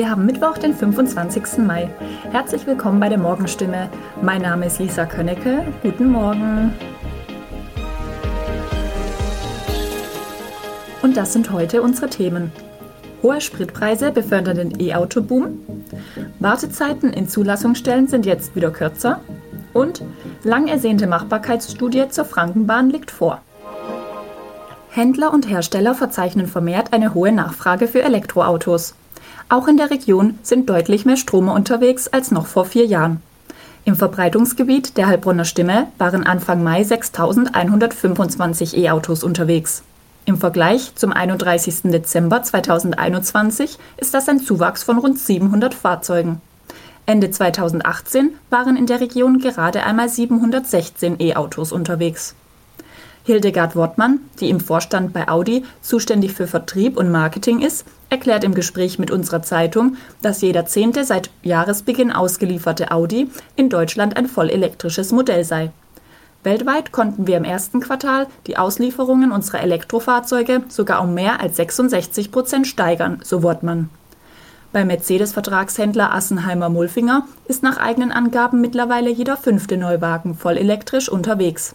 Wir haben Mittwoch, den 25. Mai. Herzlich willkommen bei der Morgenstimme. Mein Name ist Lisa Könnecke. Guten Morgen. Und das sind heute unsere Themen. Hohe Spritpreise befördern den E-Auto-Boom. Wartezeiten in Zulassungsstellen sind jetzt wieder kürzer. Und lang ersehnte Machbarkeitsstudie zur Frankenbahn liegt vor. Händler und Hersteller verzeichnen vermehrt eine hohe Nachfrage für Elektroautos. Auch in der Region sind deutlich mehr Stromer unterwegs als noch vor vier Jahren. Im Verbreitungsgebiet der Heilbronner Stimme waren Anfang Mai 6.125 E-Autos unterwegs. Im Vergleich zum 31. Dezember 2021 ist das ein Zuwachs von rund 700 Fahrzeugen. Ende 2018 waren in der Region gerade einmal 716 E-Autos unterwegs. Hildegard Wortmann, die im Vorstand bei Audi zuständig für Vertrieb und Marketing ist, erklärt im Gespräch mit unserer Zeitung, dass jeder zehnte seit Jahresbeginn ausgelieferte Audi in Deutschland ein vollelektrisches Modell sei. Weltweit konnten wir im ersten Quartal die Auslieferungen unserer Elektrofahrzeuge sogar um mehr als 66 Prozent steigern, so Wortmann. Beim Mercedes-Vertragshändler Assenheimer-Mulfinger ist nach eigenen Angaben mittlerweile jeder fünfte Neuwagen vollelektrisch unterwegs.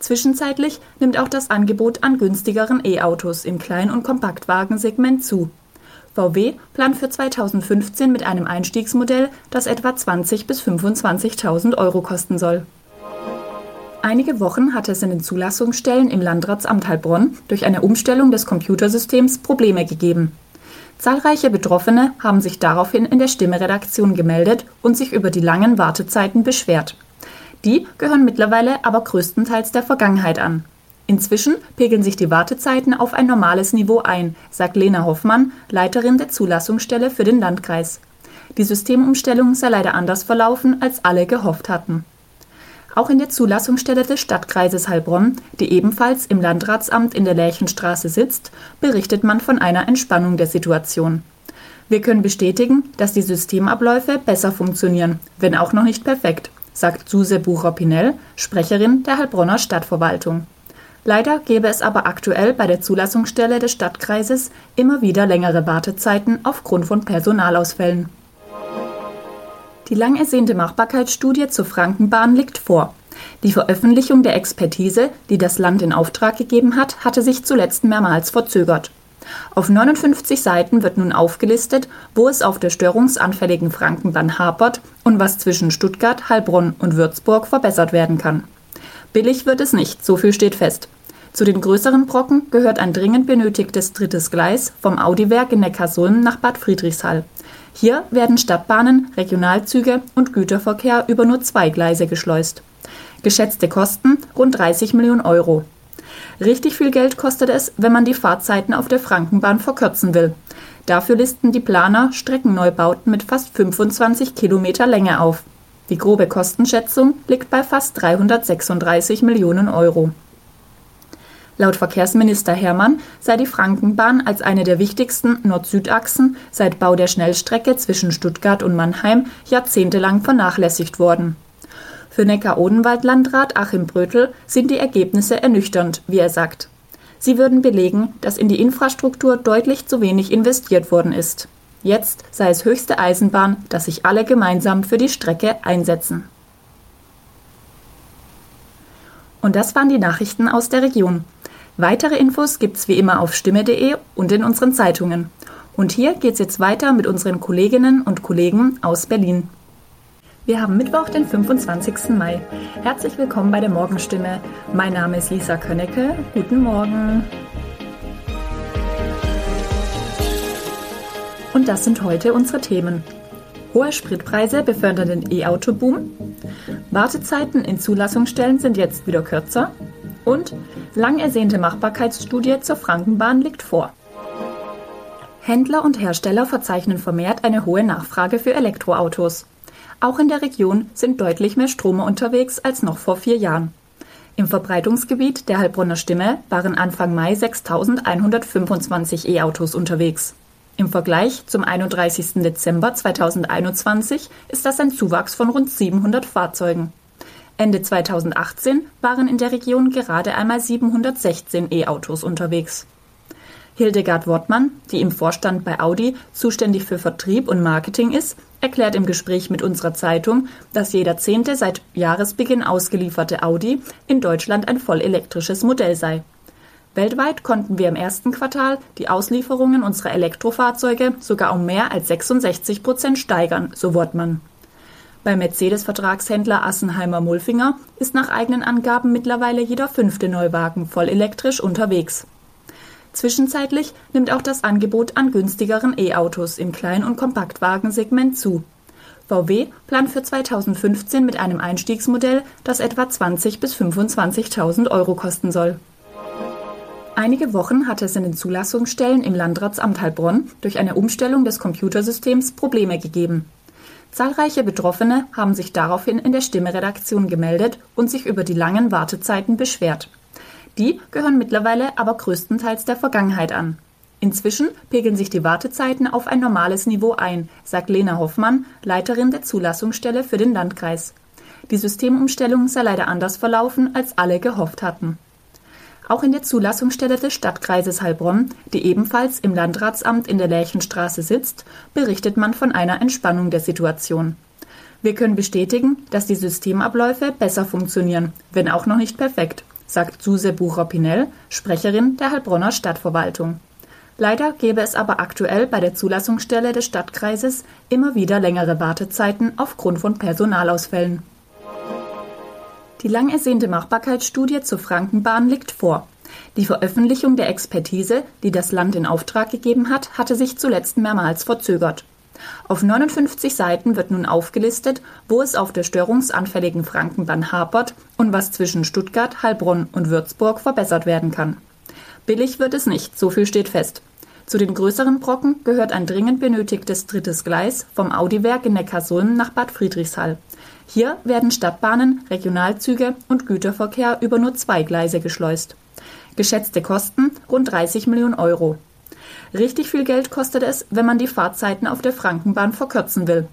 Zwischenzeitlich nimmt auch das Angebot an günstigeren E-Autos im Klein- und Kompaktwagensegment zu. VW plant für 2015 mit einem Einstiegsmodell, das etwa 20.000 bis 25.000 Euro kosten soll. Einige Wochen hatte es in den Zulassungsstellen im Landratsamt Heilbronn durch eine Umstellung des Computersystems Probleme gegeben. Zahlreiche Betroffene haben sich daraufhin in der Stimme-Redaktion gemeldet und sich über die langen Wartezeiten beschwert. Die gehören mittlerweile aber größtenteils der Vergangenheit an. Inzwischen pegeln sich die Wartezeiten auf ein normales Niveau ein, sagt Lena Hoffmann, Leiterin der Zulassungsstelle für den Landkreis. Die Systemumstellung sei leider anders verlaufen, als alle gehofft hatten. Auch in der Zulassungsstelle des Stadtkreises Heilbronn, die ebenfalls im Landratsamt in der Lärchenstraße sitzt, berichtet man von einer Entspannung der Situation. Wir können bestätigen, dass die Systemabläufe besser funktionieren, wenn auch noch nicht perfekt sagt Suse Bucher-Pinell, Sprecherin der Heilbronner Stadtverwaltung. Leider gäbe es aber aktuell bei der Zulassungsstelle des Stadtkreises immer wieder längere Wartezeiten aufgrund von Personalausfällen. Die lang ersehnte Machbarkeitsstudie zur Frankenbahn liegt vor. Die Veröffentlichung der Expertise, die das Land in Auftrag gegeben hat, hatte sich zuletzt mehrmals verzögert. Auf 59 Seiten wird nun aufgelistet, wo es auf der störungsanfälligen Frankenbahn hapert und was zwischen Stuttgart, Heilbronn und Würzburg verbessert werden kann. Billig wird es nicht, so viel steht fest. Zu den größeren Brocken gehört ein dringend benötigtes drittes Gleis vom Audiwerk in Neckarsulm nach Bad Friedrichshall. Hier werden Stadtbahnen, Regionalzüge und Güterverkehr über nur zwei Gleise geschleust. Geschätzte Kosten rund 30 Millionen Euro. Richtig viel Geld kostet es, wenn man die Fahrzeiten auf der Frankenbahn verkürzen will. Dafür listen die Planer Streckenneubauten mit fast 25 Kilometer Länge auf. Die grobe Kostenschätzung liegt bei fast 336 Millionen Euro. Laut Verkehrsminister Hermann sei die Frankenbahn als eine der wichtigsten Nord-Süd-Achsen seit Bau der Schnellstrecke zwischen Stuttgart und Mannheim jahrzehntelang vernachlässigt worden. Für Neckar-Odenwald-Landrat Achim Brötel sind die Ergebnisse ernüchternd, wie er sagt. Sie würden belegen, dass in die Infrastruktur deutlich zu wenig investiert worden ist. Jetzt sei es höchste Eisenbahn, dass sich alle gemeinsam für die Strecke einsetzen. Und das waren die Nachrichten aus der Region. Weitere Infos gibt's wie immer auf stimme.de und in unseren Zeitungen. Und hier geht's jetzt weiter mit unseren Kolleginnen und Kollegen aus Berlin. Wir haben Mittwoch, den 25. Mai. Herzlich willkommen bei der Morgenstimme. Mein Name ist Lisa Könnecke. Guten Morgen. Und das sind heute unsere Themen. Hohe Spritpreise befördern den E-Auto-Boom. Wartezeiten in Zulassungsstellen sind jetzt wieder kürzer. Und lang ersehnte Machbarkeitsstudie zur Frankenbahn liegt vor. Händler und Hersteller verzeichnen vermehrt eine hohe Nachfrage für Elektroautos. Auch in der Region sind deutlich mehr Stromer unterwegs als noch vor vier Jahren. Im Verbreitungsgebiet der Heilbronner Stimme waren Anfang Mai 6.125 E-Autos unterwegs. Im Vergleich zum 31. Dezember 2021 ist das ein Zuwachs von rund 700 Fahrzeugen. Ende 2018 waren in der Region gerade einmal 716 E-Autos unterwegs. Hildegard Wortmann, die im Vorstand bei Audi zuständig für Vertrieb und Marketing ist, erklärt im Gespräch mit unserer Zeitung, dass jeder zehnte seit Jahresbeginn ausgelieferte Audi in Deutschland ein vollelektrisches Modell sei. Weltweit konnten wir im ersten Quartal die Auslieferungen unserer Elektrofahrzeuge sogar um mehr als 66 Prozent steigern, so Wortmann. Beim Mercedes-Vertragshändler Assenheimer-Mulfinger ist nach eigenen Angaben mittlerweile jeder fünfte Neuwagen vollelektrisch unterwegs. Zwischenzeitlich nimmt auch das Angebot an günstigeren E-Autos im Klein- und Kompaktwagensegment zu. VW plant für 2015 mit einem Einstiegsmodell, das etwa 20.000 bis 25.000 Euro kosten soll. Einige Wochen hatte es in den Zulassungsstellen im Landratsamt Heilbronn durch eine Umstellung des Computersystems Probleme gegeben. Zahlreiche Betroffene haben sich daraufhin in der Stimme-Redaktion gemeldet und sich über die langen Wartezeiten beschwert. Die gehören mittlerweile aber größtenteils der Vergangenheit an. Inzwischen pegeln sich die Wartezeiten auf ein normales Niveau ein, sagt Lena Hoffmann, Leiterin der Zulassungsstelle für den Landkreis. Die Systemumstellung sei leider anders verlaufen, als alle gehofft hatten. Auch in der Zulassungsstelle des Stadtkreises Heilbronn, die ebenfalls im Landratsamt in der Lärchenstraße sitzt, berichtet man von einer Entspannung der Situation. Wir können bestätigen, dass die Systemabläufe besser funktionieren, wenn auch noch nicht perfekt, sagt Suse Bucher-Pinell, Sprecherin der Heilbronner Stadtverwaltung. Leider gäbe es aber aktuell bei der Zulassungsstelle des Stadtkreises immer wieder längere Wartezeiten aufgrund von Personalausfällen. Die lang ersehnte Machbarkeitsstudie zur Frankenbahn liegt vor. Die Veröffentlichung der Expertise, die das Land in Auftrag gegeben hat, hatte sich zuletzt mehrmals verzögert. Auf 59 Seiten wird nun aufgelistet, wo es auf der störungsanfälligen Frankenbahn hapert und was zwischen Stuttgart, Heilbronn und Würzburg verbessert werden kann. Billig wird es nicht, so viel steht fest. Zu den größeren Brocken gehört ein dringend benötigtes drittes Gleis vom Audiwerk in Neckarsulm nach Bad Friedrichshall. Hier werden Stadtbahnen, Regionalzüge und Güterverkehr über nur zwei Gleise geschleust. Geschätzte Kosten rund 30 Millionen Euro. Richtig viel Geld kostet es, wenn man die Fahrzeiten auf der Frankenbahn verkürzen will.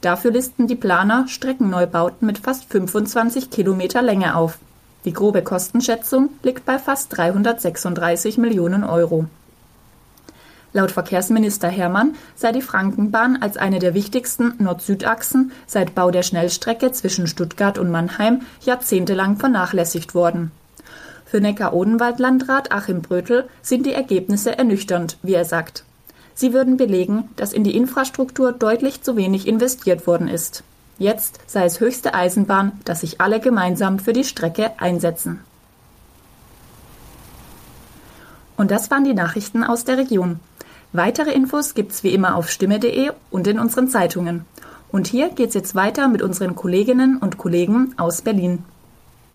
Dafür listen die Planer Streckenneubauten mit fast 25 Kilometer Länge auf. Die grobe Kostenschätzung liegt bei fast 336 Millionen Euro. Laut Verkehrsminister Hermann sei die Frankenbahn als eine der wichtigsten Nord-Süd-Achsen seit Bau der Schnellstrecke zwischen Stuttgart und Mannheim jahrzehntelang vernachlässigt worden für Neckar-Odenwald-Landrat Achim Brötel sind die Ergebnisse ernüchternd, wie er sagt. Sie würden belegen, dass in die Infrastruktur deutlich zu wenig investiert worden ist. Jetzt sei es höchste Eisenbahn, dass sich alle gemeinsam für die Strecke einsetzen. Und das waren die Nachrichten aus der Region. Weitere Infos gibt's wie immer auf stimme.de und in unseren Zeitungen. Und hier geht's jetzt weiter mit unseren Kolleginnen und Kollegen aus Berlin.